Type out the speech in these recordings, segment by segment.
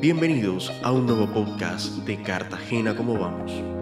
Bienvenidos a un nuevo podcast de Cartagena como vamos.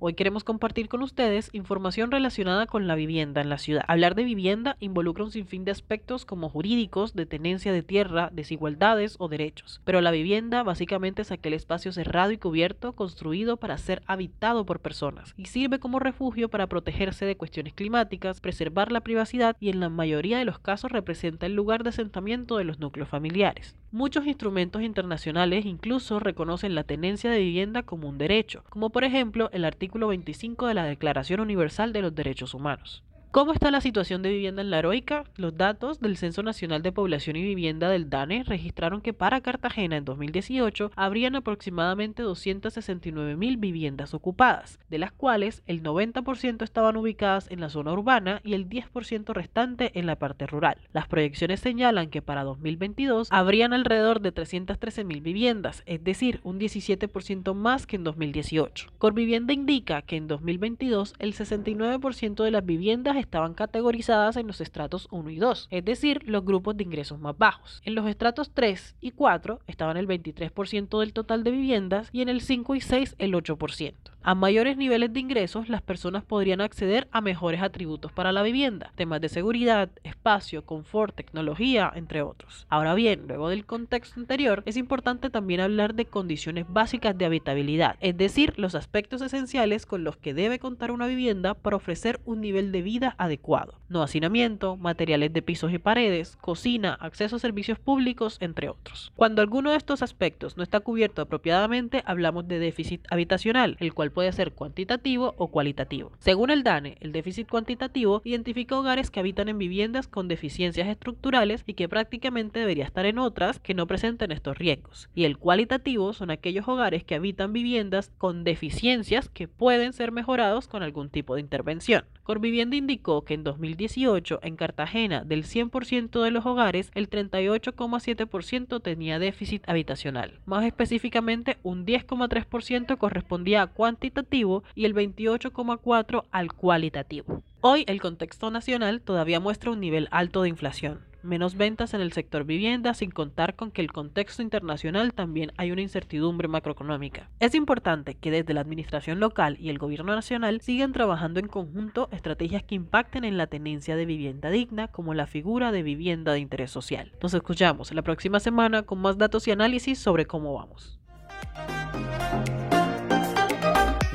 Hoy queremos compartir con ustedes información relacionada con la vivienda en la ciudad. Hablar de vivienda involucra un sinfín de aspectos como jurídicos, de tenencia de tierra, desigualdades o derechos. Pero la vivienda básicamente es aquel espacio cerrado y cubierto construido para ser habitado por personas y sirve como refugio para protegerse de cuestiones climáticas, preservar la privacidad y en la mayoría de los casos representa el lugar de asentamiento de los núcleos familiares. Muchos instrumentos internacionales incluso reconocen la tenencia de vivienda como un derecho, como por ejemplo el artículo 25 de la Declaración Universal de los Derechos Humanos. ¿Cómo está la situación de vivienda en la Heroica? Los datos del Censo Nacional de Población y Vivienda del DANE registraron que para Cartagena en 2018 habrían aproximadamente 269 mil viviendas ocupadas, de las cuales el 90% estaban ubicadas en la zona urbana y el 10% restante en la parte rural. Las proyecciones señalan que para 2022 habrían alrededor de 313 mil viviendas, es decir, un 17% más que en 2018. Corvivienda indica que en 2022 el 69% de las viviendas estaban categorizadas en los estratos 1 y 2, es decir, los grupos de ingresos más bajos. En los estratos 3 y 4 estaban el 23% del total de viviendas y en el 5 y 6 el 8%. A mayores niveles de ingresos, las personas podrían acceder a mejores atributos para la vivienda, temas de seguridad, espacio, confort, tecnología, entre otros. Ahora bien, luego del contexto anterior, es importante también hablar de condiciones básicas de habitabilidad, es decir, los aspectos esenciales con los que debe contar una vivienda para ofrecer un nivel de vida adecuado. No hacinamiento, materiales de pisos y paredes, cocina, acceso a servicios públicos, entre otros. Cuando alguno de estos aspectos no está cubierto apropiadamente, hablamos de déficit habitacional, el cual puede ser cuantitativo o cualitativo. Según el DANE, el déficit cuantitativo identifica hogares que habitan en viviendas con deficiencias estructurales y que prácticamente debería estar en otras que no presenten estos riesgos. Y el cualitativo son aquellos hogares que habitan viviendas con deficiencias que pueden ser mejorados con algún tipo de intervención. Corvivienda indicó que en 2018 en Cartagena del 100% de los hogares el 38,7% tenía déficit habitacional. Más específicamente un 10,3% correspondía a cuantitativo y el 28,4% al cualitativo. Hoy el contexto nacional todavía muestra un nivel alto de inflación menos ventas en el sector vivienda, sin contar con que el contexto internacional también hay una incertidumbre macroeconómica. Es importante que desde la administración local y el gobierno nacional sigan trabajando en conjunto estrategias que impacten en la tenencia de vivienda digna, como la figura de vivienda de interés social. Nos escuchamos la próxima semana con más datos y análisis sobre cómo vamos.